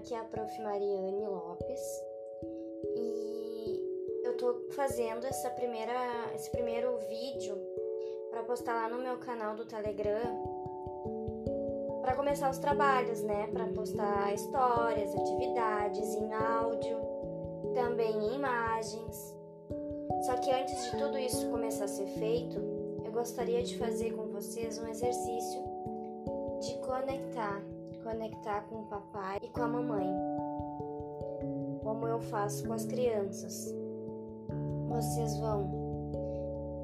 Aqui é a Prof. Mariane Lopes e eu tô fazendo essa primeira, esse primeiro vídeo para postar lá no meu canal do Telegram para começar os trabalhos, né? Para postar histórias, atividades em áudio, também em imagens. Só que antes de tudo isso começar a ser feito, eu gostaria de fazer com vocês um exercício de conectar conectar com o papai e com a mamãe, como eu faço com as crianças. Vocês vão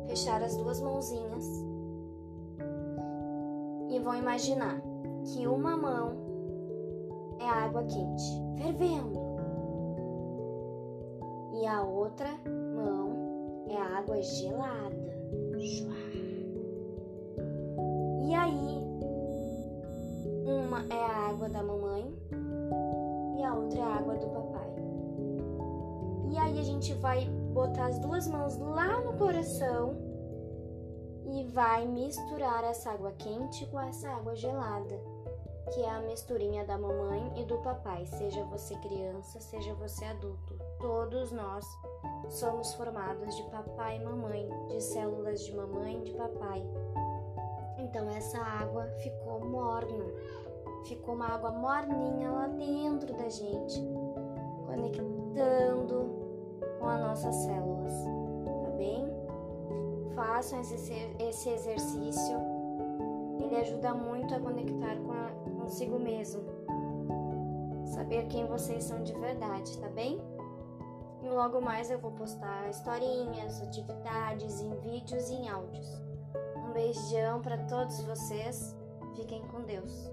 fechar as duas mãozinhas e vão imaginar que uma mão é água quente, fervendo, e a outra mão é água gelada. Uma é a água da mamãe e a outra é a água do papai. E aí a gente vai botar as duas mãos lá no coração e vai misturar essa água quente com essa água gelada, que é a misturinha da mamãe e do papai, seja você criança, seja você adulto. Todos nós somos formados de papai e mamãe, de células de mamãe e de papai. Então essa água ficou morna, ficou uma água morninha lá dentro da gente, conectando com as nossas células, tá bem? Façam esse, exercício, ele ajuda muito a conectar com a, consigo mesmo, saber quem vocês são de verdade, tá bem? E logo mais eu vou postar historinhas, atividades em vídeos e em áudios. Um beijão para todos vocês. Fiquem com Deus.